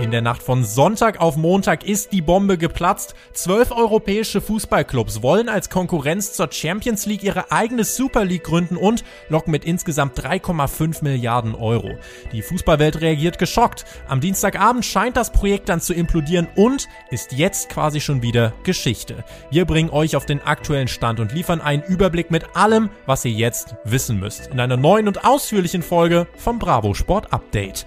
In der Nacht von Sonntag auf Montag ist die Bombe geplatzt. Zwölf europäische Fußballclubs wollen als Konkurrenz zur Champions League ihre eigene Super League gründen und locken mit insgesamt 3,5 Milliarden Euro. Die Fußballwelt reagiert geschockt. Am Dienstagabend scheint das Projekt dann zu implodieren und ist jetzt quasi schon wieder Geschichte. Wir bringen euch auf den aktuellen Stand und liefern einen Überblick mit allem, was ihr jetzt wissen müsst. In einer neuen und ausführlichen Folge vom Bravo Sport Update.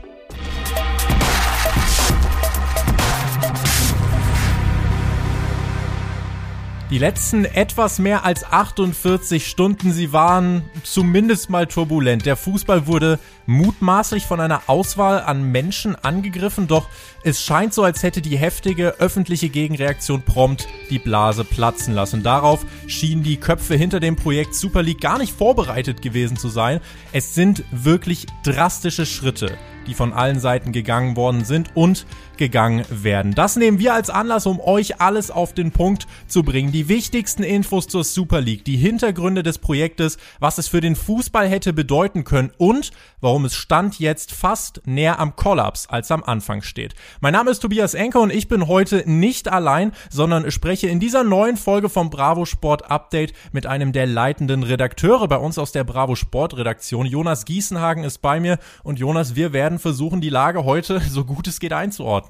Die letzten etwas mehr als 48 Stunden, sie waren zumindest mal turbulent. Der Fußball wurde mutmaßlich von einer Auswahl an Menschen angegriffen, doch es scheint so, als hätte die heftige öffentliche Gegenreaktion prompt die Blase platzen lassen. Darauf schienen die Köpfe hinter dem Projekt Super League gar nicht vorbereitet gewesen zu sein. Es sind wirklich drastische Schritte die von allen Seiten gegangen worden sind und gegangen werden. Das nehmen wir als Anlass, um euch alles auf den Punkt zu bringen. Die wichtigsten Infos zur Super League, die Hintergründe des Projektes, was es für den Fußball hätte bedeuten können und warum es Stand jetzt fast näher am Kollaps als am Anfang steht. Mein Name ist Tobias Enker und ich bin heute nicht allein, sondern spreche in dieser neuen Folge vom Bravo Sport Update mit einem der leitenden Redakteure bei uns aus der Bravo Sport Redaktion. Jonas Gießenhagen ist bei mir und Jonas, wir werden versuchen, die Lage heute so gut es geht einzuordnen.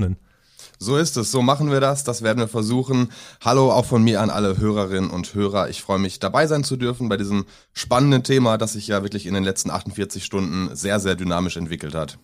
So ist es, so machen wir das, das werden wir versuchen. Hallo auch von mir an alle Hörerinnen und Hörer. Ich freue mich dabei sein zu dürfen bei diesem spannenden Thema, das sich ja wirklich in den letzten 48 Stunden sehr, sehr dynamisch entwickelt hat.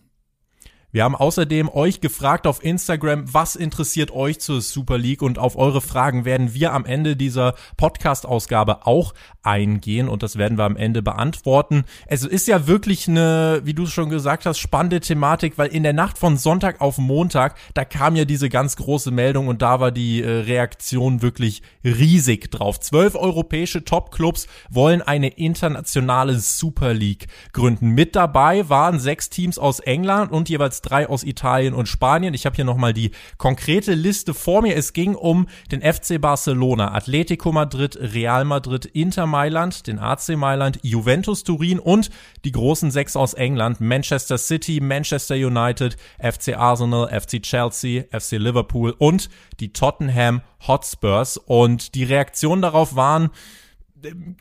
Wir haben außerdem euch gefragt auf Instagram, was interessiert euch zur Super League und auf eure Fragen werden wir am Ende dieser Podcast-Ausgabe auch eingehen und das werden wir am Ende beantworten. Es ist ja wirklich eine, wie du schon gesagt hast, spannende Thematik, weil in der Nacht von Sonntag auf Montag, da kam ja diese ganz große Meldung und da war die äh, Reaktion wirklich riesig drauf. Zwölf europäische Top-Clubs wollen eine internationale Super League gründen. Mit dabei waren sechs Teams aus England und jeweils drei aus Italien und Spanien. Ich habe hier nochmal die konkrete Liste vor mir. Es ging um den FC Barcelona, Atletico Madrid, Real Madrid, Inter Mailand, den AC Mailand, Juventus Turin und die großen sechs aus England, Manchester City, Manchester United, FC Arsenal, FC Chelsea, FC Liverpool und die Tottenham Hotspurs. Und die Reaktionen darauf waren,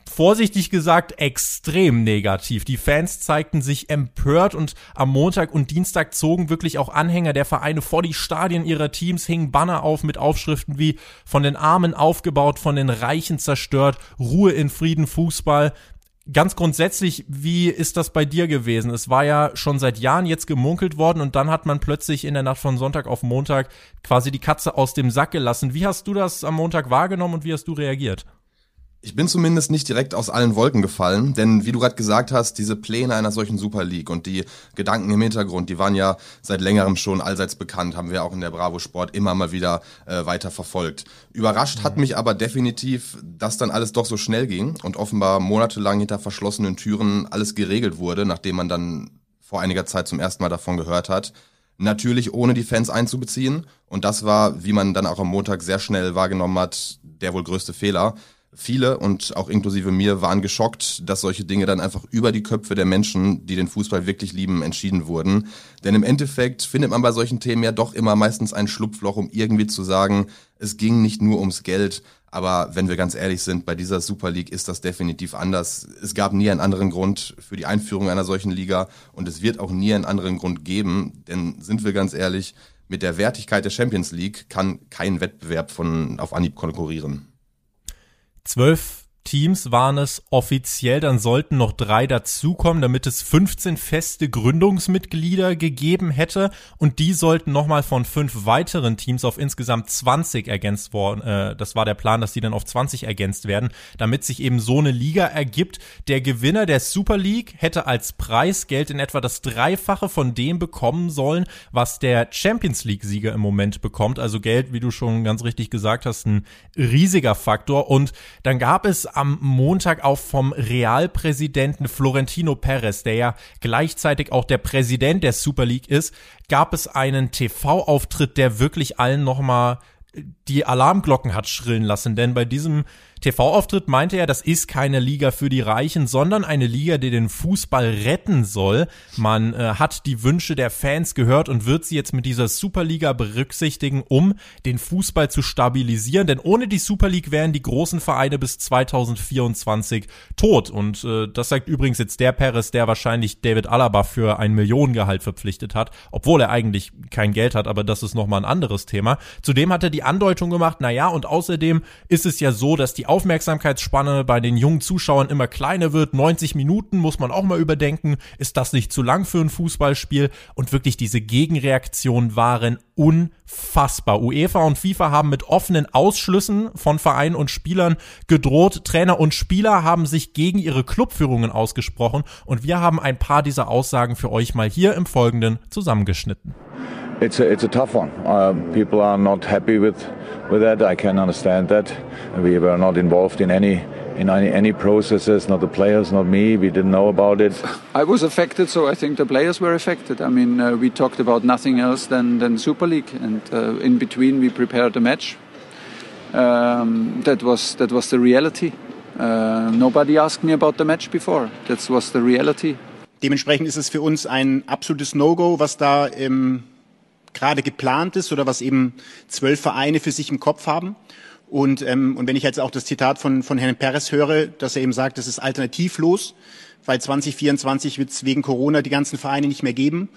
vorsichtig gesagt extrem negativ. Die Fans zeigten sich empört und am Montag und Dienstag zogen wirklich auch Anhänger der Vereine vor die Stadien ihrer Teams, hingen Banner auf mit Aufschriften wie von den Armen aufgebaut, von den Reichen zerstört, Ruhe in Frieden, Fußball. Ganz grundsätzlich, wie ist das bei dir gewesen? Es war ja schon seit Jahren jetzt gemunkelt worden und dann hat man plötzlich in der Nacht von Sonntag auf Montag quasi die Katze aus dem Sack gelassen. Wie hast du das am Montag wahrgenommen und wie hast du reagiert? Ich bin zumindest nicht direkt aus allen Wolken gefallen, denn wie du gerade gesagt hast, diese Pläne einer solchen Super League und die Gedanken im Hintergrund, die waren ja seit längerem schon allseits bekannt, haben wir auch in der Bravo Sport immer mal wieder äh, weiter verfolgt. Überrascht mhm. hat mich aber definitiv, dass dann alles doch so schnell ging und offenbar monatelang hinter verschlossenen Türen alles geregelt wurde, nachdem man dann vor einiger Zeit zum ersten Mal davon gehört hat. Natürlich ohne die Fans einzubeziehen. Und das war, wie man dann auch am Montag sehr schnell wahrgenommen hat, der wohl größte Fehler viele und auch inklusive mir waren geschockt, dass solche Dinge dann einfach über die Köpfe der Menschen, die den Fußball wirklich lieben, entschieden wurden. Denn im Endeffekt findet man bei solchen Themen ja doch immer meistens ein Schlupfloch, um irgendwie zu sagen, es ging nicht nur ums Geld. Aber wenn wir ganz ehrlich sind, bei dieser Super League ist das definitiv anders. Es gab nie einen anderen Grund für die Einführung einer solchen Liga und es wird auch nie einen anderen Grund geben. Denn sind wir ganz ehrlich, mit der Wertigkeit der Champions League kann kein Wettbewerb von auf Anhieb konkurrieren zwölf Teams waren es offiziell, dann sollten noch drei dazukommen, damit es 15 feste Gründungsmitglieder gegeben hätte und die sollten nochmal von fünf weiteren Teams auf insgesamt 20 ergänzt worden. Äh, das war der Plan, dass die dann auf 20 ergänzt werden, damit sich eben so eine Liga ergibt. Der Gewinner der Super League hätte als Preisgeld in etwa das Dreifache von dem bekommen sollen, was der Champions League Sieger im Moment bekommt. Also Geld, wie du schon ganz richtig gesagt hast, ein riesiger Faktor und dann gab es am Montag auch vom Realpräsidenten Florentino Perez, der ja gleichzeitig auch der Präsident der Super League ist, gab es einen TV-Auftritt, der wirklich allen nochmal die Alarmglocken hat schrillen lassen, denn bei diesem TV-Auftritt meinte er, das ist keine Liga für die Reichen, sondern eine Liga, die den Fußball retten soll. Man äh, hat die Wünsche der Fans gehört und wird sie jetzt mit dieser Superliga berücksichtigen, um den Fußball zu stabilisieren. Denn ohne die Super League wären die großen Vereine bis 2024 tot. Und äh, das sagt übrigens jetzt der Perez, der wahrscheinlich David Alaba für ein Millionengehalt verpflichtet hat, obwohl er eigentlich kein Geld hat, aber das ist nochmal ein anderes Thema. Zudem hat er die Andeutung gemacht, naja, und außerdem ist es ja so, dass die Aufmerksamkeitsspanne bei den jungen Zuschauern immer kleiner wird. 90 Minuten muss man auch mal überdenken. Ist das nicht zu lang für ein Fußballspiel? Und wirklich diese Gegenreaktionen waren unfassbar. UEFA und FIFA haben mit offenen Ausschlüssen von Vereinen und Spielern gedroht. Trainer und Spieler haben sich gegen ihre Clubführungen ausgesprochen und wir haben ein paar dieser Aussagen für euch mal hier im Folgenden zusammengeschnitten. It's a, it's a tough one. Uh, people are not happy with, with that. I can understand that. We were not involved in any in any, any processes, not the players, not me. We didn't know about it. I was affected, so I think the players were affected. I mean, uh, we talked about nothing else than, than Super League, and uh, in between we prepared a match. Um, that was that was the reality. Uh, nobody asked me about the match before. That was the reality. Dementsprechend ist es für uns ein absolutes No-Go, was da ähm, gerade geplant ist oder was eben zwölf Vereine für sich im Kopf haben. Und, ähm, und wenn ich jetzt auch das Zitat von, von Herrn Perez höre, dass er eben sagt, das ist alternativlos, weil 2024 wird es wegen Corona die ganzen Vereine nicht mehr geben,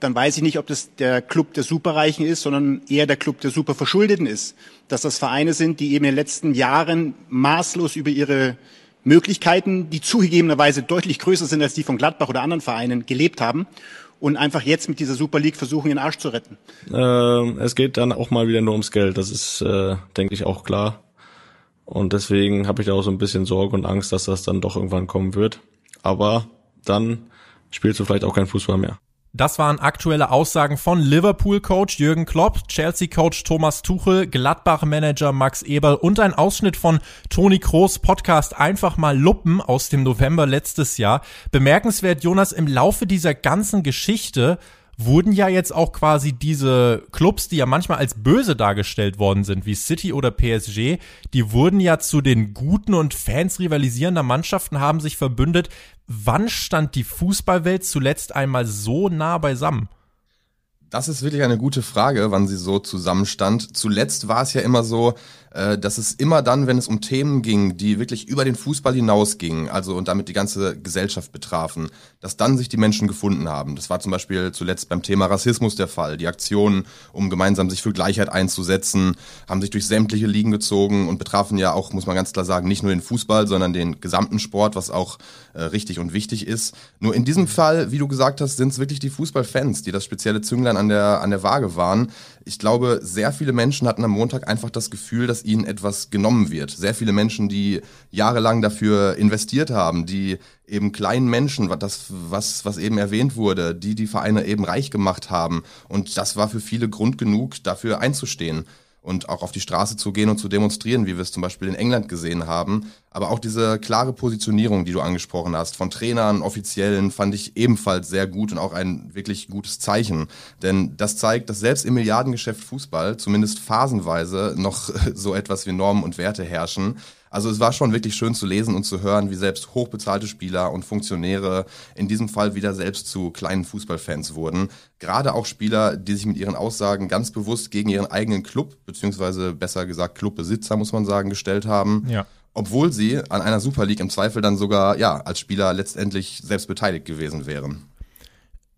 dann weiß ich nicht, ob das der Club der Superreichen ist, sondern eher der Club der Superverschuldeten ist. Dass das Vereine sind, die eben in den letzten Jahren maßlos über ihre Möglichkeiten, die zugegebenerweise deutlich größer sind als die von Gladbach oder anderen Vereinen, gelebt haben und einfach jetzt mit dieser Super League versuchen, den Arsch zu retten. Äh, es geht dann auch mal wieder nur ums Geld, das ist, äh, denke ich, auch klar. Und deswegen habe ich da auch so ein bisschen Sorge und Angst, dass das dann doch irgendwann kommen wird. Aber dann spielst du vielleicht auch kein Fußball mehr. Das waren aktuelle Aussagen von Liverpool-Coach Jürgen Klopp, Chelsea-Coach Thomas Tuchel, Gladbach-Manager Max Eberl und ein Ausschnitt von Toni Kroos Podcast Einfach mal Luppen aus dem November letztes Jahr. Bemerkenswert, Jonas, im Laufe dieser ganzen Geschichte wurden ja jetzt auch quasi diese Clubs, die ja manchmal als böse dargestellt worden sind, wie City oder PSG, die wurden ja zu den guten und Fans rivalisierender Mannschaften, haben sich verbündet. Wann stand die Fußballwelt zuletzt einmal so nah beisammen? Das ist wirklich eine gute Frage, wann sie so zusammenstand. Zuletzt war es ja immer so, dass es immer dann, wenn es um Themen ging, die wirklich über den Fußball hinausgingen, also und damit die ganze Gesellschaft betrafen, dass dann sich die Menschen gefunden haben. Das war zum Beispiel zuletzt beim Thema Rassismus der Fall. Die Aktionen, um gemeinsam sich für Gleichheit einzusetzen, haben sich durch sämtliche Ligen gezogen und betrafen ja auch, muss man ganz klar sagen, nicht nur den Fußball, sondern den gesamten Sport, was auch äh, richtig und wichtig ist. Nur in diesem Fall, wie du gesagt hast, sind es wirklich die Fußballfans, die das spezielle Zünglein an der, an der Waage waren. Ich glaube, sehr viele Menschen hatten am Montag einfach das Gefühl, dass ihnen etwas genommen wird. Sehr viele Menschen, die jahrelang dafür investiert haben, die eben kleinen Menschen, das, was, was eben erwähnt wurde, die die Vereine eben reich gemacht haben. Und das war für viele Grund genug, dafür einzustehen und auch auf die Straße zu gehen und zu demonstrieren, wie wir es zum Beispiel in England gesehen haben. Aber auch diese klare Positionierung, die du angesprochen hast, von Trainern, Offiziellen, fand ich ebenfalls sehr gut und auch ein wirklich gutes Zeichen. Denn das zeigt, dass selbst im Milliardengeschäft Fußball zumindest phasenweise noch so etwas wie Normen und Werte herrschen. Also es war schon wirklich schön zu lesen und zu hören, wie selbst hochbezahlte Spieler und Funktionäre in diesem Fall wieder selbst zu kleinen Fußballfans wurden. Gerade auch Spieler, die sich mit ihren Aussagen ganz bewusst gegen ihren eigenen Club, beziehungsweise besser gesagt Clubbesitzer, muss man sagen, gestellt haben. Ja. Obwohl sie an einer Super League im Zweifel dann sogar, ja, als Spieler letztendlich selbst beteiligt gewesen wären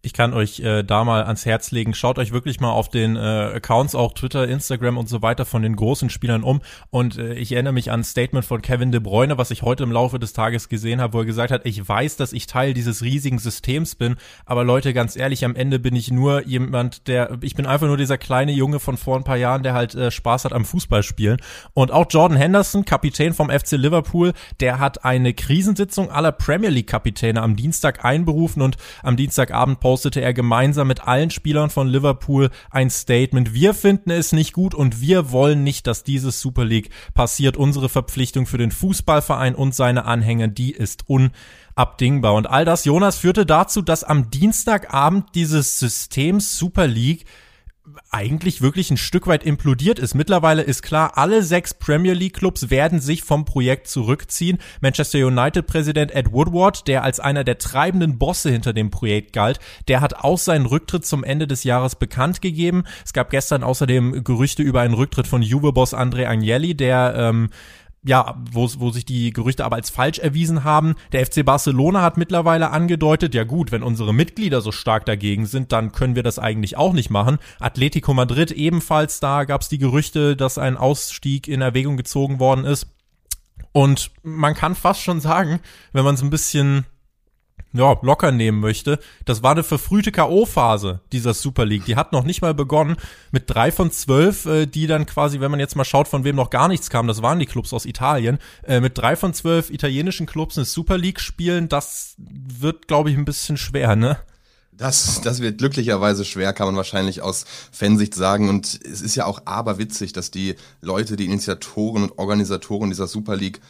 ich kann euch äh, da mal ans Herz legen. Schaut euch wirklich mal auf den äh, Accounts, auch Twitter, Instagram und so weiter von den großen Spielern um. Und äh, ich erinnere mich an ein Statement von Kevin De Bruyne, was ich heute im Laufe des Tages gesehen habe, wo er gesagt hat, ich weiß, dass ich Teil dieses riesigen Systems bin, aber Leute, ganz ehrlich, am Ende bin ich nur jemand, der, ich bin einfach nur dieser kleine Junge von vor ein paar Jahren, der halt äh, Spaß hat am Fußballspielen. Und auch Jordan Henderson, Kapitän vom FC Liverpool, der hat eine Krisensitzung aller Premier League Kapitäne am Dienstag einberufen und am Dienstagabend postete er gemeinsam mit allen Spielern von Liverpool ein Statement. Wir finden es nicht gut und wir wollen nicht, dass dieses Super League passiert. Unsere Verpflichtung für den Fußballverein und seine Anhänger, die ist unabdingbar. Und all das, Jonas, führte dazu, dass am Dienstagabend dieses Systems Super League eigentlich wirklich ein Stück weit implodiert ist. Mittlerweile ist klar, alle sechs Premier League Clubs werden sich vom Projekt zurückziehen. Manchester United Präsident Ed Woodward, der als einer der treibenden Bosse hinter dem Projekt galt, der hat auch seinen Rücktritt zum Ende des Jahres bekannt gegeben. Es gab gestern außerdem Gerüchte über einen Rücktritt von Juve-Boss André Agnelli, der ähm, ja, wo, wo sich die Gerüchte aber als falsch erwiesen haben. Der FC Barcelona hat mittlerweile angedeutet, ja gut, wenn unsere Mitglieder so stark dagegen sind, dann können wir das eigentlich auch nicht machen. Atletico Madrid ebenfalls, da gab es die Gerüchte, dass ein Ausstieg in Erwägung gezogen worden ist. Und man kann fast schon sagen, wenn man es ein bisschen ja, locker nehmen möchte. Das war eine verfrühte K.O.-Phase dieser Super League. Die hat noch nicht mal begonnen mit drei von zwölf, äh, die dann quasi, wenn man jetzt mal schaut, von wem noch gar nichts kam, das waren die Clubs aus Italien, äh, mit drei von zwölf italienischen Clubs eine Super League spielen, das wird, glaube ich, ein bisschen schwer, ne? Das, das wird glücklicherweise schwer, kann man wahrscheinlich aus Fansicht sagen. Und es ist ja auch aberwitzig, dass die Leute, die Initiatoren und Organisatoren dieser Super League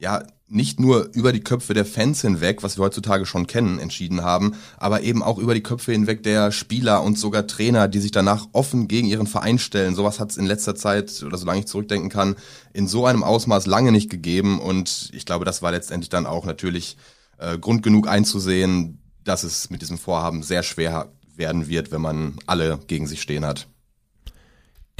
ja nicht nur über die Köpfe der Fans hinweg, was wir heutzutage schon kennen, entschieden haben, aber eben auch über die Köpfe hinweg der Spieler und sogar Trainer, die sich danach offen gegen ihren Verein stellen. Sowas hat es in letzter Zeit, oder solange ich zurückdenken kann, in so einem Ausmaß lange nicht gegeben. Und ich glaube, das war letztendlich dann auch natürlich äh, Grund genug einzusehen, dass es mit diesem Vorhaben sehr schwer werden wird, wenn man alle gegen sich stehen hat.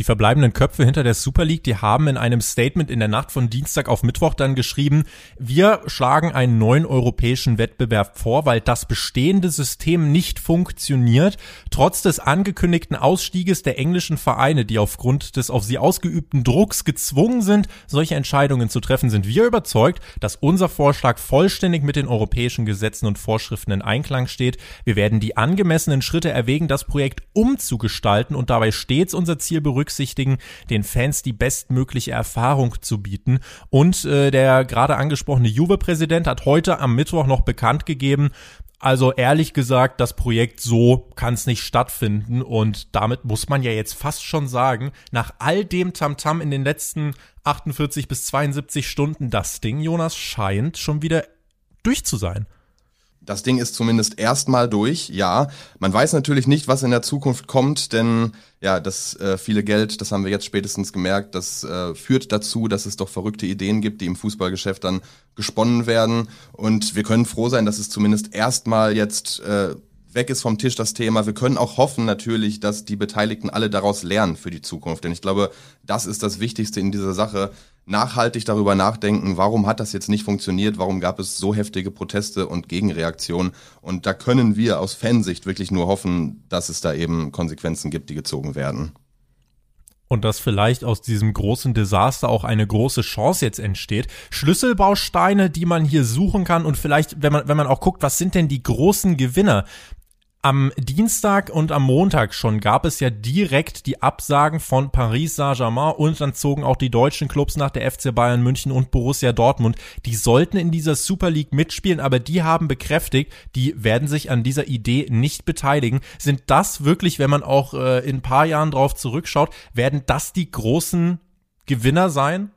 Die verbleibenden Köpfe hinter der Super League, die haben in einem Statement in der Nacht von Dienstag auf Mittwoch dann geschrieben, wir schlagen einen neuen europäischen Wettbewerb vor, weil das bestehende System nicht funktioniert, trotz des angekündigten Ausstieges der englischen Vereine, die aufgrund des auf sie ausgeübten Drucks gezwungen sind, solche Entscheidungen zu treffen, sind wir überzeugt, dass unser Vorschlag vollständig mit den europäischen Gesetzen und Vorschriften in Einklang steht. Wir werden die angemessenen Schritte erwägen, das Projekt umzugestalten und dabei stets unser Ziel berücksichtigen, berücksichtigen, den Fans die bestmögliche Erfahrung zu bieten. Und äh, der gerade angesprochene Juve-Präsident hat heute am Mittwoch noch bekannt gegeben, also ehrlich gesagt, das Projekt so kann es nicht stattfinden und damit muss man ja jetzt fast schon sagen, nach all dem Tamtam -Tam in den letzten 48 bis 72 Stunden, das Ding, Jonas, scheint schon wieder durch zu sein. Das Ding ist zumindest erstmal durch, ja. Man weiß natürlich nicht, was in der Zukunft kommt, denn ja, das äh, viele Geld, das haben wir jetzt spätestens gemerkt, das äh, führt dazu, dass es doch verrückte Ideen gibt, die im Fußballgeschäft dann gesponnen werden. Und wir können froh sein, dass es zumindest erstmal jetzt äh, weg ist vom Tisch das Thema. Wir können auch hoffen natürlich, dass die Beteiligten alle daraus lernen für die Zukunft. Denn ich glaube, das ist das Wichtigste in dieser Sache nachhaltig darüber nachdenken, warum hat das jetzt nicht funktioniert, warum gab es so heftige Proteste und Gegenreaktionen. Und da können wir aus Fansicht wirklich nur hoffen, dass es da eben Konsequenzen gibt, die gezogen werden. Und dass vielleicht aus diesem großen Desaster auch eine große Chance jetzt entsteht. Schlüsselbausteine, die man hier suchen kann und vielleicht, wenn man, wenn man auch guckt, was sind denn die großen Gewinner? Am Dienstag und am Montag schon gab es ja direkt die Absagen von Paris Saint-Germain und dann zogen auch die deutschen Clubs nach der FC Bayern München und Borussia Dortmund. Die sollten in dieser Super League mitspielen, aber die haben bekräftigt, die werden sich an dieser Idee nicht beteiligen. Sind das wirklich, wenn man auch äh, in ein paar Jahren drauf zurückschaut, werden das die großen Gewinner sein?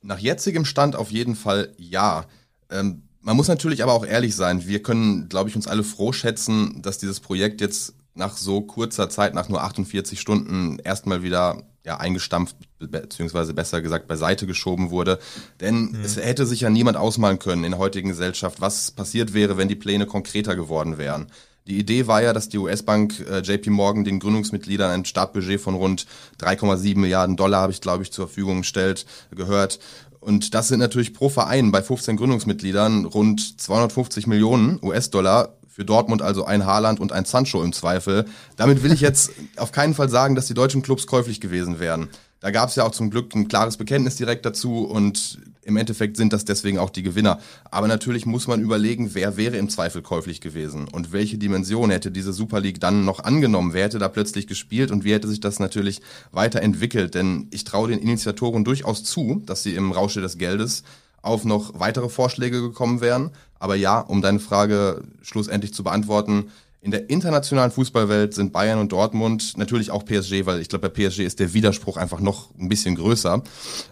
Nach jetzigem Stand auf jeden Fall ja. Ähm man muss natürlich aber auch ehrlich sein. Wir können, glaube ich, uns alle froh schätzen, dass dieses Projekt jetzt nach so kurzer Zeit, nach nur 48 Stunden, erstmal wieder ja, eingestampft, beziehungsweise besser gesagt beiseite geschoben wurde. Denn mhm. es hätte sich ja niemand ausmalen können in der heutigen Gesellschaft, was passiert wäre, wenn die Pläne konkreter geworden wären. Die Idee war ja, dass die US-Bank äh, JP Morgan den Gründungsmitgliedern ein Startbudget von rund 3,7 Milliarden Dollar, habe ich glaube ich, zur Verfügung gestellt, gehört. Und das sind natürlich pro Verein bei 15 Gründungsmitgliedern rund 250 Millionen US-Dollar. Für Dortmund also ein Haaland und ein Sancho im Zweifel. Damit will ich jetzt auf keinen Fall sagen, dass die deutschen Clubs käuflich gewesen wären. Da gab es ja auch zum Glück ein klares Bekenntnis direkt dazu und im Endeffekt sind das deswegen auch die Gewinner. Aber natürlich muss man überlegen, wer wäre im Zweifel käuflich gewesen und welche Dimension hätte diese Super League dann noch angenommen, wer hätte da plötzlich gespielt und wie hätte sich das natürlich weiterentwickelt. Denn ich traue den Initiatoren durchaus zu, dass sie im Rausche des Geldes auf noch weitere Vorschläge gekommen wären. Aber ja, um deine Frage schlussendlich zu beantworten, in der internationalen Fußballwelt sind Bayern und Dortmund natürlich auch PSG, weil ich glaube, bei PSG ist der Widerspruch einfach noch ein bisschen größer,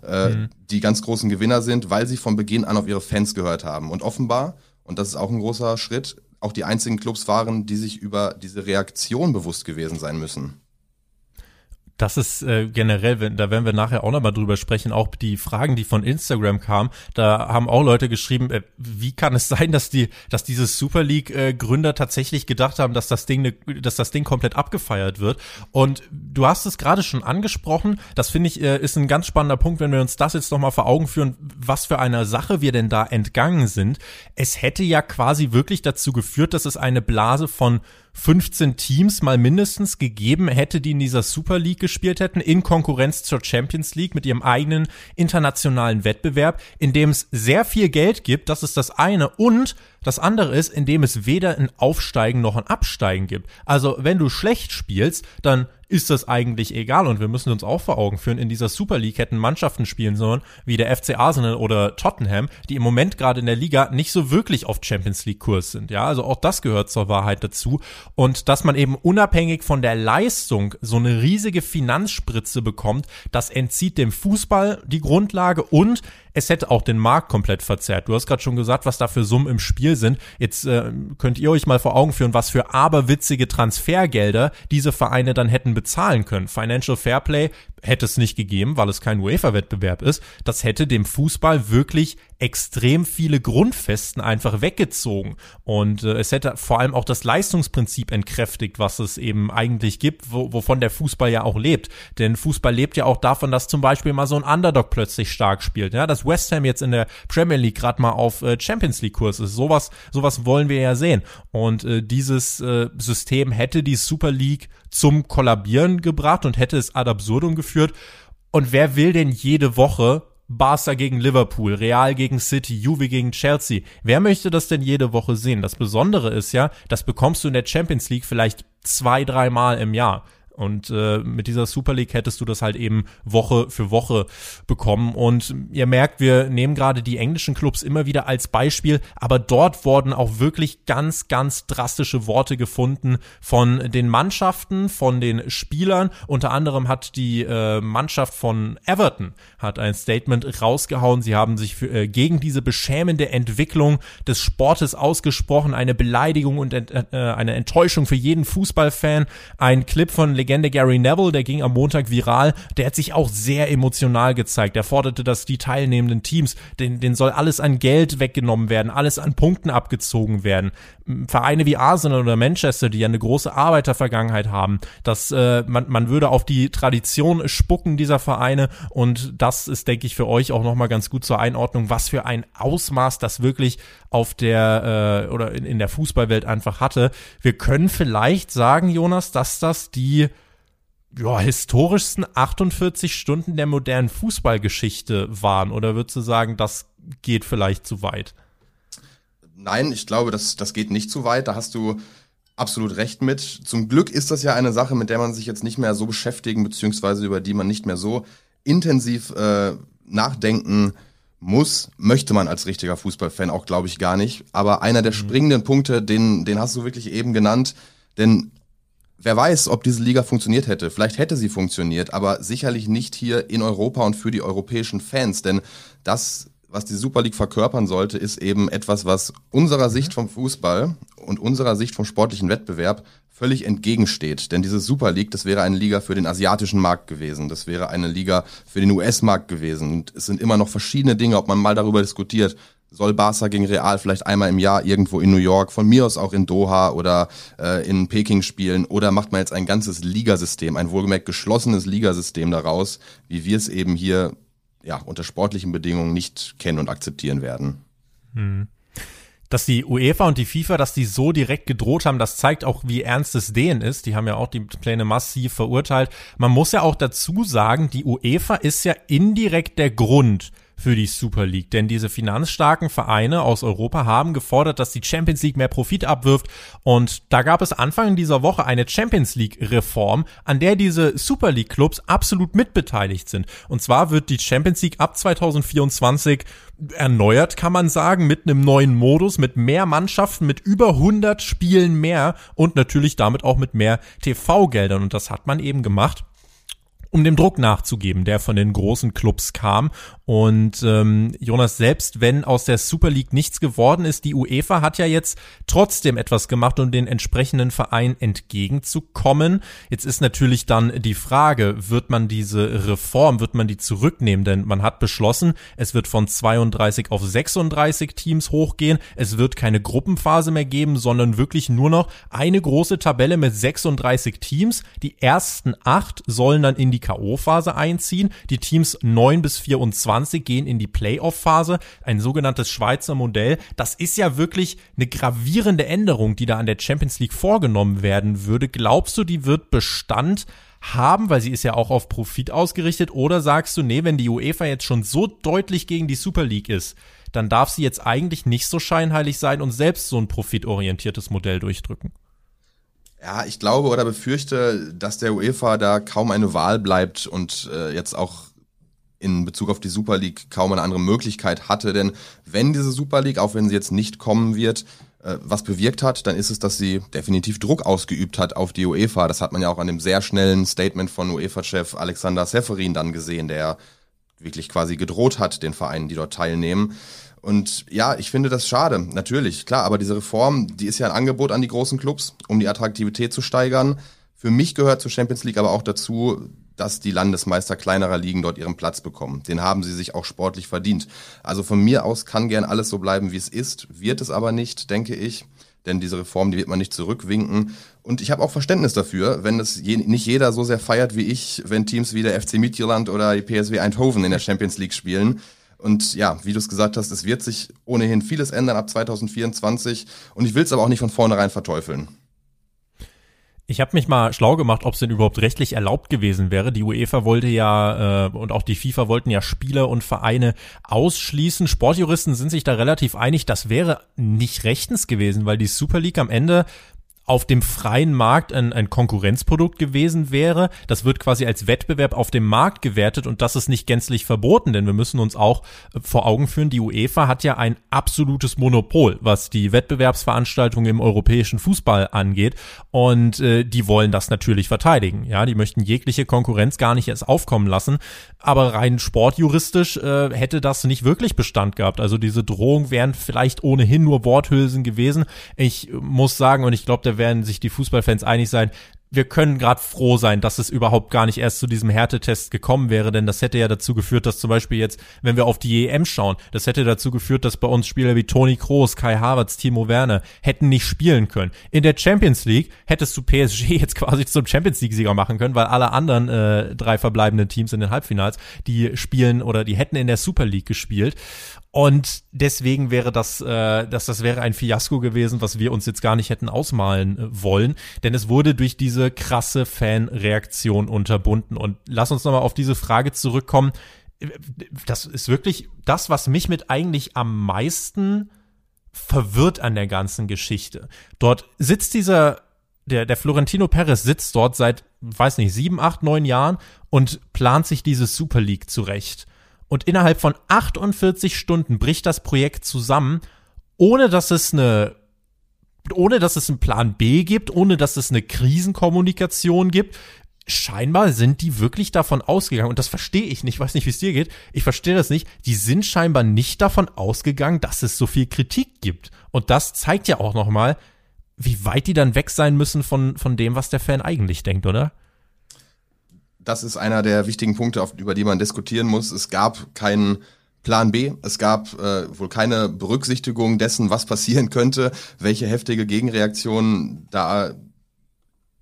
äh, mhm. die ganz großen Gewinner sind, weil sie von Beginn an auf ihre Fans gehört haben. Und offenbar, und das ist auch ein großer Schritt, auch die einzigen Clubs waren, die sich über diese Reaktion bewusst gewesen sein müssen. Das ist äh, generell, wenn, da werden wir nachher auch nochmal drüber sprechen, auch die Fragen, die von Instagram kamen, da haben auch Leute geschrieben, äh, wie kann es sein, dass die, dass diese Super League äh, Gründer tatsächlich gedacht haben, dass das Ding, ne, dass das Ding komplett abgefeiert wird. Und du hast es gerade schon angesprochen, das finde ich äh, ist ein ganz spannender Punkt, wenn wir uns das jetzt nochmal vor Augen führen, was für eine Sache wir denn da entgangen sind. Es hätte ja quasi wirklich dazu geführt, dass es eine Blase von 15 Teams mal mindestens gegeben hätte, die in dieser Super League gespielt hätten, in Konkurrenz zur Champions League mit ihrem eigenen internationalen Wettbewerb, in dem es sehr viel Geld gibt, das ist das eine, und das andere ist, in dem es weder ein Aufsteigen noch ein Absteigen gibt. Also wenn du schlecht spielst, dann ist das eigentlich egal und wir müssen uns auch vor Augen führen, in dieser Super League hätten Mannschaften spielen sollen, wie der FC Arsenal oder Tottenham, die im Moment gerade in der Liga nicht so wirklich auf Champions League Kurs sind. Ja, also auch das gehört zur Wahrheit dazu und dass man eben unabhängig von der Leistung so eine riesige Finanzspritze bekommt, das entzieht dem Fußball die Grundlage und es hätte auch den Markt komplett verzerrt. Du hast gerade schon gesagt, was da für Summen im Spiel sind. Jetzt äh, könnt ihr euch mal vor Augen führen, was für aberwitzige Transfergelder diese Vereine dann hätten bezahlen können. Financial Fairplay hätte es nicht gegeben, weil es kein UEFA-Wettbewerb ist. Das hätte dem Fußball wirklich extrem viele Grundfesten einfach weggezogen. Und äh, es hätte vor allem auch das Leistungsprinzip entkräftigt, was es eben eigentlich gibt, wo, wovon der Fußball ja auch lebt. Denn Fußball lebt ja auch davon, dass zum Beispiel mal so ein Underdog plötzlich stark spielt. Ja, dass West Ham jetzt in der Premier League gerade mal auf äh, Champions League Kurs ist. Sowas, sowas wollen wir ja sehen. Und äh, dieses äh, System hätte die Super League zum Kollabieren gebracht und hätte es ad absurdum geführt. Und wer will denn jede Woche Barca gegen Liverpool, Real gegen City, Juve gegen Chelsea. Wer möchte das denn jede Woche sehen? Das Besondere ist ja, das bekommst du in der Champions League vielleicht zwei, dreimal im Jahr. Und äh, mit dieser Super League hättest du das halt eben Woche für Woche bekommen. Und ihr merkt, wir nehmen gerade die englischen Clubs immer wieder als Beispiel, aber dort wurden auch wirklich ganz, ganz drastische Worte gefunden von den Mannschaften, von den Spielern. Unter anderem hat die äh, Mannschaft von Everton hat ein Statement rausgehauen. Sie haben sich für, äh, gegen diese beschämende Entwicklung des Sportes ausgesprochen, eine Beleidigung und äh, eine Enttäuschung für jeden Fußballfan. Ein Clip von Legende Gary Neville, der ging am Montag viral, der hat sich auch sehr emotional gezeigt. Er forderte, dass die teilnehmenden Teams, den, den soll alles an Geld weggenommen werden, alles an Punkten abgezogen werden. Vereine wie Arsenal oder Manchester, die ja eine große Arbeitervergangenheit haben, dass äh, man, man würde auf die Tradition spucken dieser Vereine und das ist, denke ich, für euch auch nochmal ganz gut zur Einordnung, was für ein Ausmaß das wirklich auf der äh, oder in, in der Fußballwelt einfach hatte. Wir können vielleicht sagen, Jonas, dass das die ja, historischsten 48 Stunden der modernen Fußballgeschichte waren? Oder würdest du sagen, das geht vielleicht zu weit? Nein, ich glaube, das, das geht nicht zu weit. Da hast du absolut recht mit. Zum Glück ist das ja eine Sache, mit der man sich jetzt nicht mehr so beschäftigen, beziehungsweise über die man nicht mehr so intensiv äh, nachdenken muss, möchte man als richtiger Fußballfan auch, glaube ich, gar nicht. Aber einer der mhm. springenden Punkte, den, den hast du wirklich eben genannt. Denn wer weiß, ob diese Liga funktioniert hätte. Vielleicht hätte sie funktioniert, aber sicherlich nicht hier in Europa und für die europäischen Fans. Denn das, was die Super League verkörpern sollte, ist eben etwas, was unserer Sicht vom Fußball und unserer Sicht vom sportlichen Wettbewerb völlig entgegensteht. Denn diese Super League, das wäre eine Liga für den asiatischen Markt gewesen. Das wäre eine Liga für den US-Markt gewesen. Und es sind immer noch verschiedene Dinge, ob man mal darüber diskutiert, soll Barca gegen Real vielleicht einmal im Jahr irgendwo in New York, von mir aus auch in Doha oder äh, in Peking spielen oder macht man jetzt ein ganzes Ligasystem, ein wohlgemerkt geschlossenes Ligasystem daraus, wie wir es eben hier ja unter sportlichen Bedingungen nicht kennen und akzeptieren werden. Hm. Dass die UEFA und die FIFA, dass die so direkt gedroht haben, das zeigt auch, wie ernst es denen ist. Die haben ja auch die Pläne massiv verurteilt. Man muss ja auch dazu sagen, die UEFA ist ja indirekt der Grund, für die Super League. Denn diese finanzstarken Vereine aus Europa haben gefordert, dass die Champions League mehr Profit abwirft. Und da gab es Anfang dieser Woche eine Champions League Reform, an der diese Super League Clubs absolut mitbeteiligt sind. Und zwar wird die Champions League ab 2024 erneuert, kann man sagen, mit einem neuen Modus, mit mehr Mannschaften, mit über 100 Spielen mehr und natürlich damit auch mit mehr TV-Geldern. Und das hat man eben gemacht um dem Druck nachzugeben, der von den großen Clubs kam. Und ähm, Jonas, selbst wenn aus der Super League nichts geworden ist, die UEFA hat ja jetzt trotzdem etwas gemacht, um den entsprechenden Verein entgegenzukommen. Jetzt ist natürlich dann die Frage, wird man diese Reform, wird man die zurücknehmen? Denn man hat beschlossen, es wird von 32 auf 36 Teams hochgehen. Es wird keine Gruppenphase mehr geben, sondern wirklich nur noch eine große Tabelle mit 36 Teams. Die ersten acht sollen dann in die K.O.-Phase einziehen. Die Teams 9 bis 24 20 gehen in die Playoff-Phase, ein sogenanntes Schweizer Modell. Das ist ja wirklich eine gravierende Änderung, die da an der Champions League vorgenommen werden würde. Glaubst du, die wird Bestand haben, weil sie ist ja auch auf Profit ausgerichtet, oder sagst du, nee, wenn die UEFA jetzt schon so deutlich gegen die Super League ist, dann darf sie jetzt eigentlich nicht so scheinheilig sein und selbst so ein profitorientiertes Modell durchdrücken? Ja, ich glaube oder befürchte, dass der UEFA da kaum eine Wahl bleibt und äh, jetzt auch in Bezug auf die Super League kaum eine andere Möglichkeit hatte. Denn wenn diese Super League, auch wenn sie jetzt nicht kommen wird, äh, was bewirkt hat, dann ist es, dass sie definitiv Druck ausgeübt hat auf die UEFA. Das hat man ja auch an dem sehr schnellen Statement von UEFA-Chef Alexander Seferin dann gesehen, der wirklich quasi gedroht hat den Vereinen, die dort teilnehmen. Und ja, ich finde das schade, natürlich, klar, aber diese Reform, die ist ja ein Angebot an die großen Clubs, um die Attraktivität zu steigern. Für mich gehört zur Champions League aber auch dazu, dass die Landesmeister kleinerer Ligen dort ihren Platz bekommen. Den haben sie sich auch sportlich verdient. Also von mir aus kann gern alles so bleiben, wie es ist, wird es aber nicht, denke ich. Denn diese Reform, die wird man nicht zurückwinken. Und ich habe auch Verständnis dafür, wenn es je, nicht jeder so sehr feiert wie ich, wenn Teams wie der FC Midtjylland oder die PSW Eindhoven in der Champions League spielen. Und ja, wie du es gesagt hast, es wird sich ohnehin vieles ändern ab 2024. Und ich will es aber auch nicht von vornherein verteufeln. Ich habe mich mal schlau gemacht, ob es denn überhaupt rechtlich erlaubt gewesen wäre. Die UEFA wollte ja äh, und auch die FIFA wollten ja Spieler und Vereine ausschließen. Sportjuristen sind sich da relativ einig, das wäre nicht rechtens gewesen, weil die Super League am Ende auf dem freien Markt ein, ein Konkurrenzprodukt gewesen wäre. Das wird quasi als Wettbewerb auf dem Markt gewertet und das ist nicht gänzlich verboten, denn wir müssen uns auch äh, vor Augen führen, die UEFA hat ja ein absolutes Monopol, was die Wettbewerbsveranstaltungen im europäischen Fußball angeht und äh, die wollen das natürlich verteidigen. Ja, die möchten jegliche Konkurrenz gar nicht erst aufkommen lassen, aber rein sportjuristisch äh, hätte das nicht wirklich Bestand gehabt. Also diese Drohung wären vielleicht ohnehin nur Worthülsen gewesen. Ich muss sagen und ich glaube, der werden sich die Fußballfans einig sein, wir können gerade froh sein, dass es überhaupt gar nicht erst zu diesem Härtetest gekommen wäre, denn das hätte ja dazu geführt, dass zum Beispiel jetzt, wenn wir auf die EM schauen, das hätte dazu geführt, dass bei uns Spieler wie Toni Kroos, Kai Havertz, Timo Werner hätten nicht spielen können. In der Champions League hättest du PSG jetzt quasi zum Champions League Sieger machen können, weil alle anderen äh, drei verbleibenden Teams in den Halbfinals, die spielen oder die hätten in der Super League gespielt. Und deswegen wäre das, äh, dass das wäre ein Fiasko gewesen, was wir uns jetzt gar nicht hätten ausmalen äh, wollen, denn es wurde durch diese krasse Fanreaktion unterbunden. Und lass uns nochmal auf diese Frage zurückkommen. Das ist wirklich das, was mich mit eigentlich am meisten verwirrt an der ganzen Geschichte. Dort sitzt dieser der, der Florentino Perez sitzt dort seit, weiß nicht, sieben, acht, neun Jahren und plant sich diese Super League zurecht. Und innerhalb von 48 Stunden bricht das Projekt zusammen, ohne dass es eine ohne dass es einen Plan B gibt, ohne dass es eine Krisenkommunikation gibt. Scheinbar sind die wirklich davon ausgegangen, und das verstehe ich nicht, weiß nicht, wie es dir geht, ich verstehe das nicht, die sind scheinbar nicht davon ausgegangen, dass es so viel Kritik gibt. Und das zeigt ja auch nochmal, wie weit die dann weg sein müssen von, von dem, was der Fan eigentlich denkt, oder? Das ist einer der wichtigen Punkte, auf, über die man diskutieren muss. Es gab keinen Plan B. Es gab äh, wohl keine Berücksichtigung dessen, was passieren könnte, welche heftige Gegenreaktionen da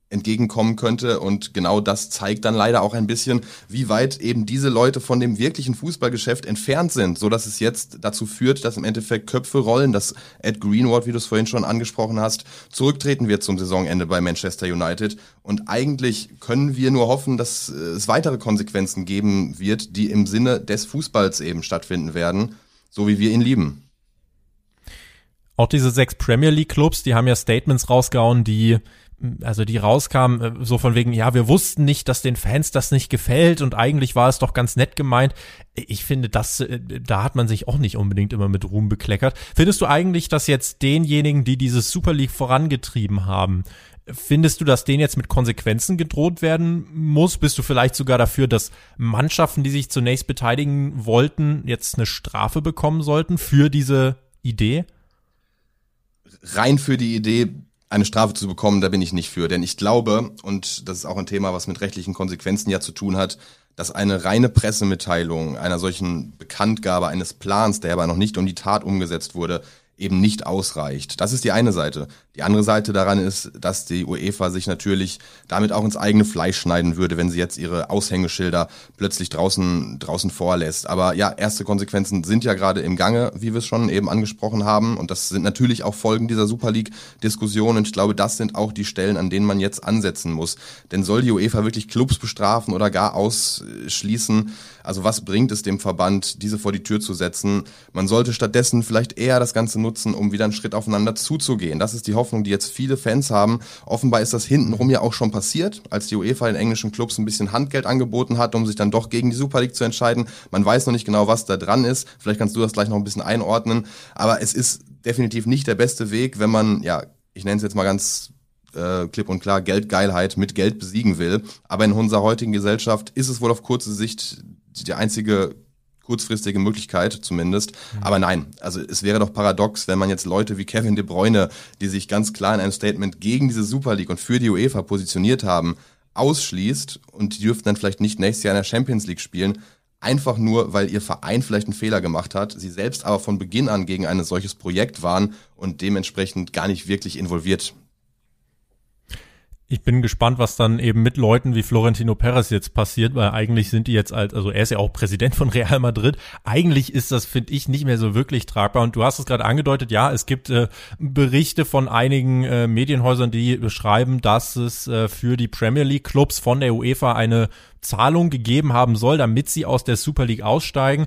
entgegenkommen könnte. Und genau das zeigt dann leider auch ein bisschen, wie weit eben diese Leute von dem wirklichen Fußballgeschäft entfernt sind, so dass es jetzt dazu führt, dass im Endeffekt Köpfe rollen, dass Ed Greenwood, wie du es vorhin schon angesprochen hast, zurücktreten wird zum Saisonende bei Manchester United. Und eigentlich können wir nur hoffen, dass es weitere Konsequenzen geben wird, die im Sinne des Fußballs eben stattfinden werden, so wie wir ihn lieben. Auch diese sechs Premier League Clubs, die haben ja Statements rausgehauen, die also die rauskam, äh, so von wegen, ja, wir wussten nicht, dass den Fans das nicht gefällt und eigentlich war es doch ganz nett gemeint. Ich finde, das, äh, da hat man sich auch nicht unbedingt immer mit Ruhm bekleckert. Findest du eigentlich, dass jetzt denjenigen, die diese Super League vorangetrieben haben, Findest du, dass denen jetzt mit Konsequenzen gedroht werden muss? Bist du vielleicht sogar dafür, dass Mannschaften, die sich zunächst beteiligen wollten, jetzt eine Strafe bekommen sollten für diese Idee? Rein für die Idee, eine Strafe zu bekommen, da bin ich nicht für. Denn ich glaube, und das ist auch ein Thema, was mit rechtlichen Konsequenzen ja zu tun hat, dass eine reine Pressemitteilung einer solchen Bekanntgabe eines Plans, der aber noch nicht um die Tat umgesetzt wurde, eben nicht ausreicht. Das ist die eine Seite. Die andere Seite daran ist, dass die UEFA sich natürlich damit auch ins eigene Fleisch schneiden würde, wenn sie jetzt ihre Aushängeschilder plötzlich draußen, draußen vorlässt. Aber ja, erste Konsequenzen sind ja gerade im Gange, wie wir es schon eben angesprochen haben. Und das sind natürlich auch Folgen dieser Super League-Diskussion. Und ich glaube, das sind auch die Stellen, an denen man jetzt ansetzen muss. Denn soll die UEFA wirklich Clubs bestrafen oder gar ausschließen? Also was bringt es dem Verband, diese vor die Tür zu setzen? Man sollte stattdessen vielleicht eher das Ganze nutzen, um wieder einen Schritt aufeinander zuzugehen. Das ist die Hoffnung, die jetzt viele Fans haben. Offenbar ist das hintenrum ja auch schon passiert, als die UEFA den englischen Clubs ein bisschen Handgeld angeboten hat, um sich dann doch gegen die Super League zu entscheiden. Man weiß noch nicht genau, was da dran ist. Vielleicht kannst du das gleich noch ein bisschen einordnen. Aber es ist definitiv nicht der beste Weg, wenn man, ja, ich nenne es jetzt mal ganz äh, klipp und klar Geldgeilheit mit Geld besiegen will. Aber in unserer heutigen Gesellschaft ist es wohl auf kurze Sicht die einzige kurzfristige Möglichkeit zumindest. Mhm. Aber nein, also es wäre doch paradox, wenn man jetzt Leute wie Kevin De Bruyne, die sich ganz klar in einem Statement gegen diese Super League und für die UEFA positioniert haben, ausschließt und die dürften dann vielleicht nicht nächstes Jahr in der Champions League spielen, einfach nur, weil ihr Verein vielleicht einen Fehler gemacht hat, sie selbst aber von Beginn an gegen ein solches Projekt waren und dementsprechend gar nicht wirklich involviert ich bin gespannt, was dann eben mit Leuten wie Florentino Perez jetzt passiert, weil eigentlich sind die jetzt als, also er ist ja auch Präsident von Real Madrid. Eigentlich ist das, finde ich, nicht mehr so wirklich tragbar. Und du hast es gerade angedeutet, ja, es gibt äh, Berichte von einigen äh, Medienhäusern, die beschreiben, dass es äh, für die Premier League Clubs von der UEFA eine Zahlung gegeben haben soll, damit sie aus der Super League aussteigen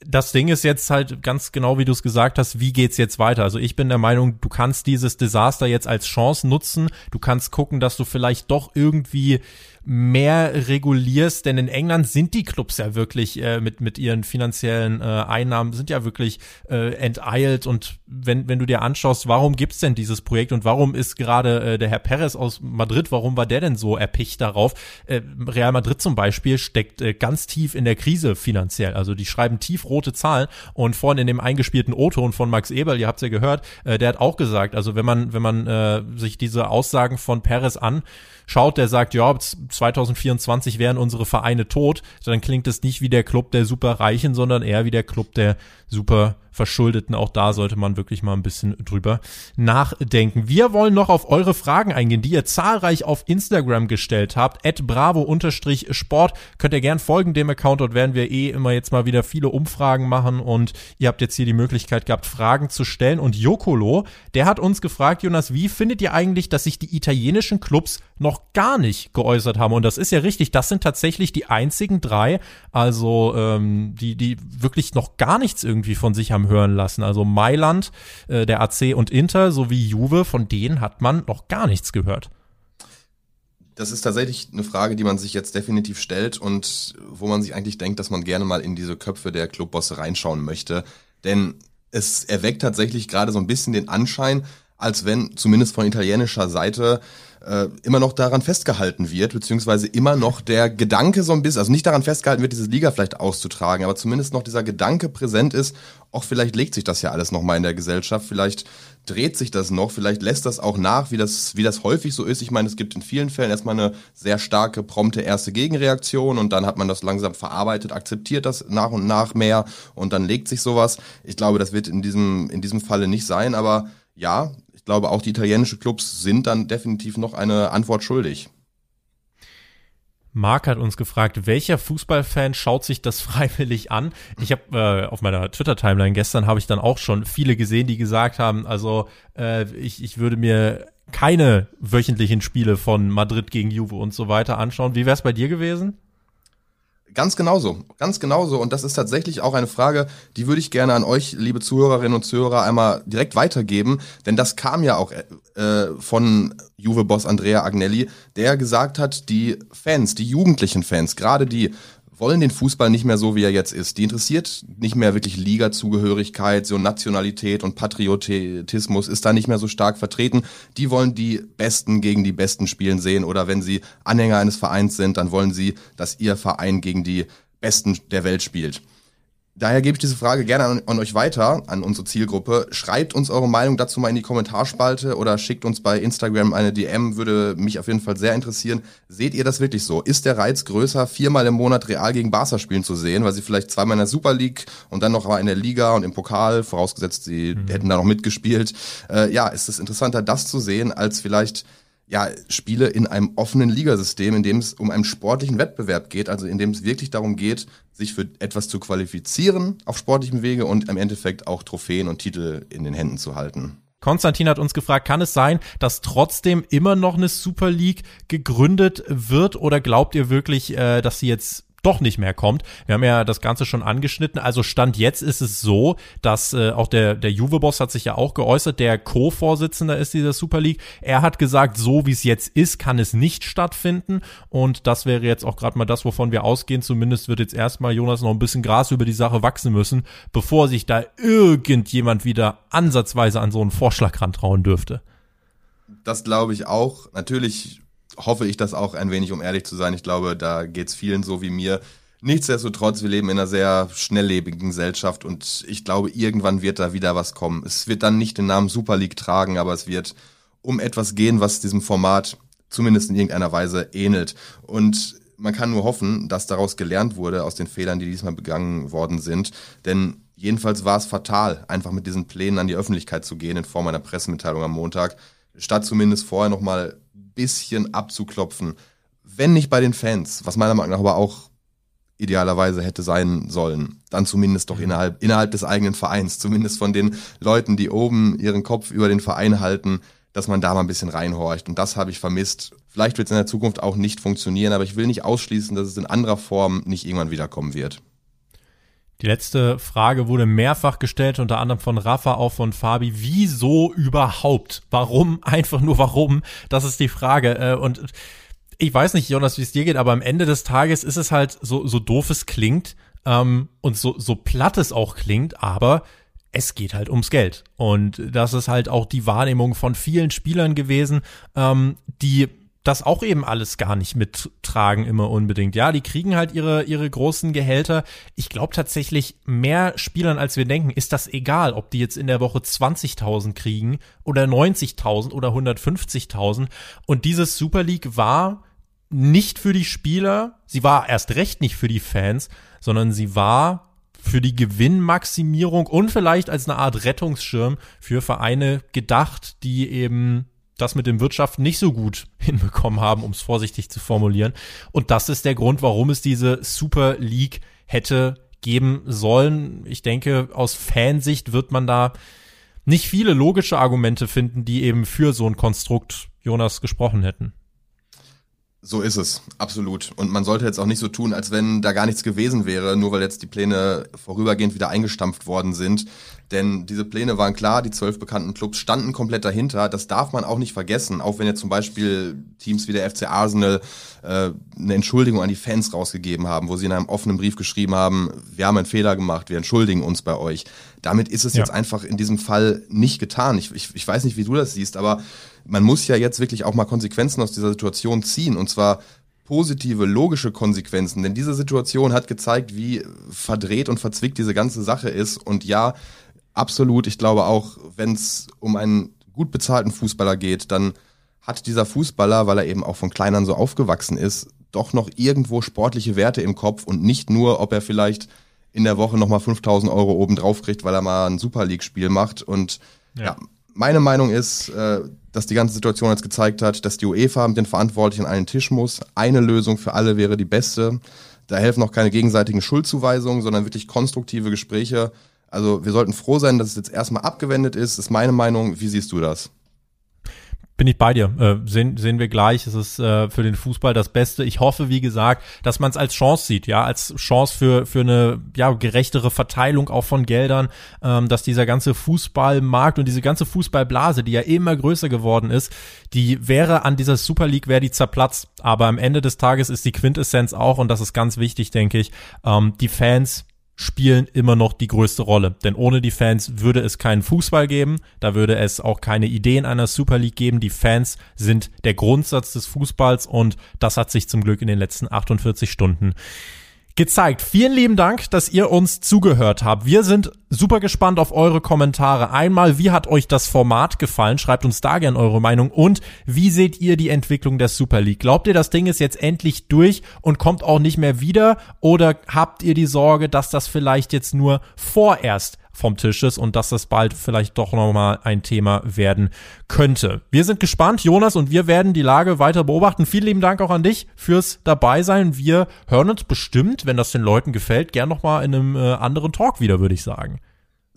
das Ding ist jetzt halt ganz genau, wie du es gesagt hast, wie geht's jetzt weiter? Also ich bin der Meinung, du kannst dieses Desaster jetzt als Chance nutzen. Du kannst gucken, dass du vielleicht doch irgendwie mehr regulierst, denn in England sind die Clubs ja wirklich äh, mit mit ihren finanziellen äh, Einnahmen sind ja wirklich äh, enteilt. Und wenn wenn du dir anschaust, warum gibt's denn dieses Projekt und warum ist gerade äh, der Herr Perez aus Madrid, warum war der denn so erpicht darauf? Äh, Real Madrid zum Beispiel steckt äh, ganz tief in der Krise finanziell, also die schreiben tiefrote Zahlen. Und vorhin in dem eingespielten O-Ton von Max Eberl, ihr habt's ja gehört, äh, der hat auch gesagt, also wenn man wenn man äh, sich diese Aussagen von Perez an schaut, der sagt, ja, 2024 wären unsere Vereine tot, dann klingt es nicht wie der Club der Superreichen, sondern eher wie der Club der super Verschuldeten. Auch da sollte man wirklich mal ein bisschen drüber nachdenken. Wir wollen noch auf eure Fragen eingehen, die ihr zahlreich auf Instagram gestellt habt. At bravo-sport. Könnt ihr gern folgen dem Account. Dort werden wir eh immer jetzt mal wieder viele Umfragen machen und ihr habt jetzt hier die Möglichkeit gehabt, Fragen zu stellen. Und Jokolo, der hat uns gefragt, Jonas, wie findet ihr eigentlich, dass sich die italienischen Clubs noch gar nicht geäußert haben? Und das ist ja richtig. Das sind tatsächlich die einzigen drei, also ähm, die, die wirklich noch gar nichts irgendwie von sich haben hören lassen. Also Mailand, äh, der AC und Inter sowie Juve, von denen hat man noch gar nichts gehört. Das ist tatsächlich eine Frage, die man sich jetzt definitiv stellt und wo man sich eigentlich denkt, dass man gerne mal in diese Köpfe der Clubbosse reinschauen möchte. Denn es erweckt tatsächlich gerade so ein bisschen den Anschein, als wenn zumindest von italienischer Seite äh, immer noch daran festgehalten wird, beziehungsweise immer noch der Gedanke so ein bisschen, also nicht daran festgehalten wird, diese Liga vielleicht auszutragen, aber zumindest noch dieser Gedanke präsent ist, auch vielleicht legt sich das ja alles nochmal in der Gesellschaft, vielleicht dreht sich das noch, vielleicht lässt das auch nach, wie das, wie das häufig so ist. Ich meine, es gibt in vielen Fällen erstmal eine sehr starke, prompte erste Gegenreaktion und dann hat man das langsam verarbeitet, akzeptiert das nach und nach mehr und dann legt sich sowas. Ich glaube, das wird in diesem, in diesem Falle nicht sein, aber ja, glaube, auch die italienischen Clubs sind dann definitiv noch eine Antwort schuldig. Marc hat uns gefragt, welcher Fußballfan schaut sich das freiwillig an? Ich habe äh, auf meiner Twitter-Timeline gestern habe ich dann auch schon viele gesehen, die gesagt haben, also äh, ich, ich würde mir keine wöchentlichen Spiele von Madrid gegen Juve und so weiter anschauen. Wie wäre es bei dir gewesen? Ganz genauso, ganz genauso. Und das ist tatsächlich auch eine Frage, die würde ich gerne an euch, liebe Zuhörerinnen und Zuhörer, einmal direkt weitergeben. Denn das kam ja auch äh, von Juve-Boss Andrea Agnelli, der gesagt hat, die Fans, die jugendlichen Fans, gerade die wollen den Fußball nicht mehr so, wie er jetzt ist. Die interessiert nicht mehr wirklich Liga-Zugehörigkeit, so Nationalität und Patriotismus ist da nicht mehr so stark vertreten. Die wollen die Besten gegen die Besten spielen sehen oder wenn sie Anhänger eines Vereins sind, dann wollen sie, dass ihr Verein gegen die Besten der Welt spielt. Daher gebe ich diese Frage gerne an, an, euch weiter, an unsere Zielgruppe. Schreibt uns eure Meinung dazu mal in die Kommentarspalte oder schickt uns bei Instagram eine DM, würde mich auf jeden Fall sehr interessieren. Seht ihr das wirklich so? Ist der Reiz größer, viermal im Monat real gegen Barca spielen zu sehen, weil sie vielleicht zweimal in der Super League und dann noch mal in der Liga und im Pokal, vorausgesetzt sie mhm. hätten da noch mitgespielt. Äh, ja, ist es interessanter, das zu sehen, als vielleicht ja, Spiele in einem offenen Ligasystem, in dem es um einen sportlichen Wettbewerb geht, also in dem es wirklich darum geht, sich für etwas zu qualifizieren auf sportlichem Wege und im Endeffekt auch Trophäen und Titel in den Händen zu halten. Konstantin hat uns gefragt, kann es sein, dass trotzdem immer noch eine Super League gegründet wird oder glaubt ihr wirklich, äh, dass sie jetzt doch nicht mehr kommt. Wir haben ja das Ganze schon angeschnitten. Also Stand jetzt ist es so, dass äh, auch der, der Juve-Boss hat sich ja auch geäußert, der Co-Vorsitzender ist dieser Super League. Er hat gesagt, so wie es jetzt ist, kann es nicht stattfinden. Und das wäre jetzt auch gerade mal das, wovon wir ausgehen. Zumindest wird jetzt erstmal Jonas noch ein bisschen Gras über die Sache wachsen müssen, bevor sich da irgendjemand wieder ansatzweise an so einen Vorschlag rantrauen dürfte. Das glaube ich auch. Natürlich hoffe ich das auch ein wenig, um ehrlich zu sein. Ich glaube, da geht's vielen so wie mir. Nichtsdestotrotz, wir leben in einer sehr schnelllebigen Gesellschaft und ich glaube, irgendwann wird da wieder was kommen. Es wird dann nicht den Namen Super League tragen, aber es wird um etwas gehen, was diesem Format zumindest in irgendeiner Weise ähnelt. Und man kann nur hoffen, dass daraus gelernt wurde aus den Fehlern, die diesmal begangen worden sind. Denn jedenfalls war es fatal, einfach mit diesen Plänen an die Öffentlichkeit zu gehen in Form einer Pressemitteilung am Montag, statt zumindest vorher nochmal bisschen abzuklopfen. Wenn nicht bei den Fans, was meiner Meinung nach aber auch idealerweise hätte sein sollen, dann zumindest doch mhm. innerhalb, innerhalb des eigenen Vereins, zumindest von den Leuten, die oben ihren Kopf über den Verein halten, dass man da mal ein bisschen reinhorcht. Und das habe ich vermisst. Vielleicht wird es in der Zukunft auch nicht funktionieren, aber ich will nicht ausschließen, dass es in anderer Form nicht irgendwann wiederkommen wird. Die letzte Frage wurde mehrfach gestellt, unter anderem von Rafa, auch von Fabi. Wieso überhaupt? Warum? Einfach nur warum? Das ist die Frage. Äh, und ich weiß nicht, Jonas, wie es dir geht, aber am Ende des Tages ist es halt so, so doof es klingt ähm, und so, so platt es auch klingt, aber es geht halt ums Geld. Und das ist halt auch die Wahrnehmung von vielen Spielern gewesen, ähm, die das auch eben alles gar nicht mittragen immer unbedingt. Ja, die kriegen halt ihre, ihre großen Gehälter. Ich glaube tatsächlich, mehr Spielern als wir denken, ist das egal, ob die jetzt in der Woche 20.000 kriegen oder 90.000 oder 150.000. Und dieses Super League war nicht für die Spieler, sie war erst recht nicht für die Fans, sondern sie war für die Gewinnmaximierung und vielleicht als eine Art Rettungsschirm für Vereine gedacht, die eben das mit dem Wirtschaften nicht so gut hinbekommen haben, um es vorsichtig zu formulieren. Und das ist der Grund, warum es diese Super League hätte geben sollen. Ich denke, aus Fansicht wird man da nicht viele logische Argumente finden, die eben für so ein Konstrukt Jonas gesprochen hätten. So ist es, absolut. Und man sollte jetzt auch nicht so tun, als wenn da gar nichts gewesen wäre, nur weil jetzt die Pläne vorübergehend wieder eingestampft worden sind. Denn diese Pläne waren klar, die zwölf bekannten Clubs standen komplett dahinter. Das darf man auch nicht vergessen, auch wenn jetzt zum Beispiel Teams wie der FC Arsenal äh, eine Entschuldigung an die Fans rausgegeben haben, wo sie in einem offenen Brief geschrieben haben, wir haben einen Fehler gemacht, wir entschuldigen uns bei euch. Damit ist es ja. jetzt einfach in diesem Fall nicht getan. Ich, ich, ich weiß nicht, wie du das siehst, aber man muss ja jetzt wirklich auch mal Konsequenzen aus dieser Situation ziehen. Und zwar positive, logische Konsequenzen. Denn diese Situation hat gezeigt, wie verdreht und verzwickt diese ganze Sache ist. Und ja, absolut, ich glaube auch, wenn es um einen gut bezahlten Fußballer geht, dann hat dieser Fußballer, weil er eben auch von Kleinern so aufgewachsen ist, doch noch irgendwo sportliche Werte im Kopf und nicht nur, ob er vielleicht in der Woche nochmal 5000 Euro oben drauf kriegt, weil er mal ein Super League-Spiel macht. Und ja. ja, meine Meinung ist, äh, dass die ganze Situation jetzt gezeigt hat, dass die UEFA mit den Verantwortlichen an einen Tisch muss. Eine Lösung für alle wäre die beste. Da helfen auch keine gegenseitigen Schuldzuweisungen, sondern wirklich konstruktive Gespräche. Also wir sollten froh sein, dass es jetzt erstmal abgewendet ist, ist meine Meinung. Wie siehst du das? Bin ich bei dir. Äh, sehen, sehen wir gleich. Es ist äh, für den Fußball das Beste. Ich hoffe, wie gesagt, dass man es als Chance sieht, ja, als Chance für, für eine ja, gerechtere Verteilung auch von Geldern, ähm, dass dieser ganze Fußballmarkt und diese ganze Fußballblase, die ja immer größer geworden ist, die wäre an dieser Super League, wäre die zerplatzt. Aber am Ende des Tages ist die Quintessenz auch, und das ist ganz wichtig, denke ich, ähm, die Fans spielen immer noch die größte Rolle. Denn ohne die Fans würde es keinen Fußball geben, da würde es auch keine Ideen einer Super League geben. Die Fans sind der Grundsatz des Fußballs und das hat sich zum Glück in den letzten 48 Stunden gezeigt. Vielen lieben Dank, dass ihr uns zugehört habt. Wir sind super gespannt auf eure Kommentare. Einmal, wie hat euch das Format gefallen? Schreibt uns da gern eure Meinung. Und wie seht ihr die Entwicklung der Super League? Glaubt ihr, das Ding ist jetzt endlich durch und kommt auch nicht mehr wieder? Oder habt ihr die Sorge, dass das vielleicht jetzt nur vorerst vom Tisch ist und dass das bald vielleicht doch nochmal ein Thema werden könnte. Wir sind gespannt, Jonas, und wir werden die Lage weiter beobachten. Vielen lieben Dank auch an dich fürs Dabeisein. Wir hören uns bestimmt, wenn das den Leuten gefällt, gern nochmal in einem äh, anderen Talk wieder, würde ich sagen.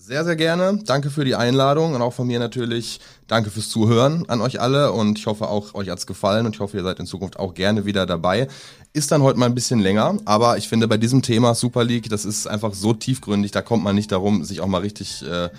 Sehr, sehr gerne. Danke für die Einladung und auch von mir natürlich danke fürs Zuhören an euch alle und ich hoffe auch euch hat's gefallen und ich hoffe ihr seid in Zukunft auch gerne wieder dabei. Ist dann heute mal ein bisschen länger, aber ich finde bei diesem Thema Super League, das ist einfach so tiefgründig, da kommt man nicht darum, sich auch mal richtig äh,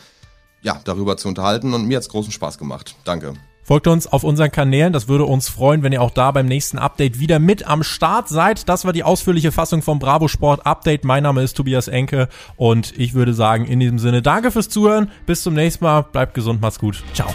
ja, darüber zu unterhalten und mir hat's großen Spaß gemacht. Danke. Folgt uns auf unseren Kanälen, das würde uns freuen, wenn ihr auch da beim nächsten Update wieder mit am Start seid. Das war die ausführliche Fassung vom Bravo Sport Update. Mein Name ist Tobias Enke und ich würde sagen, in diesem Sinne, danke fürs Zuhören. Bis zum nächsten Mal. Bleibt gesund, macht's gut. Ciao.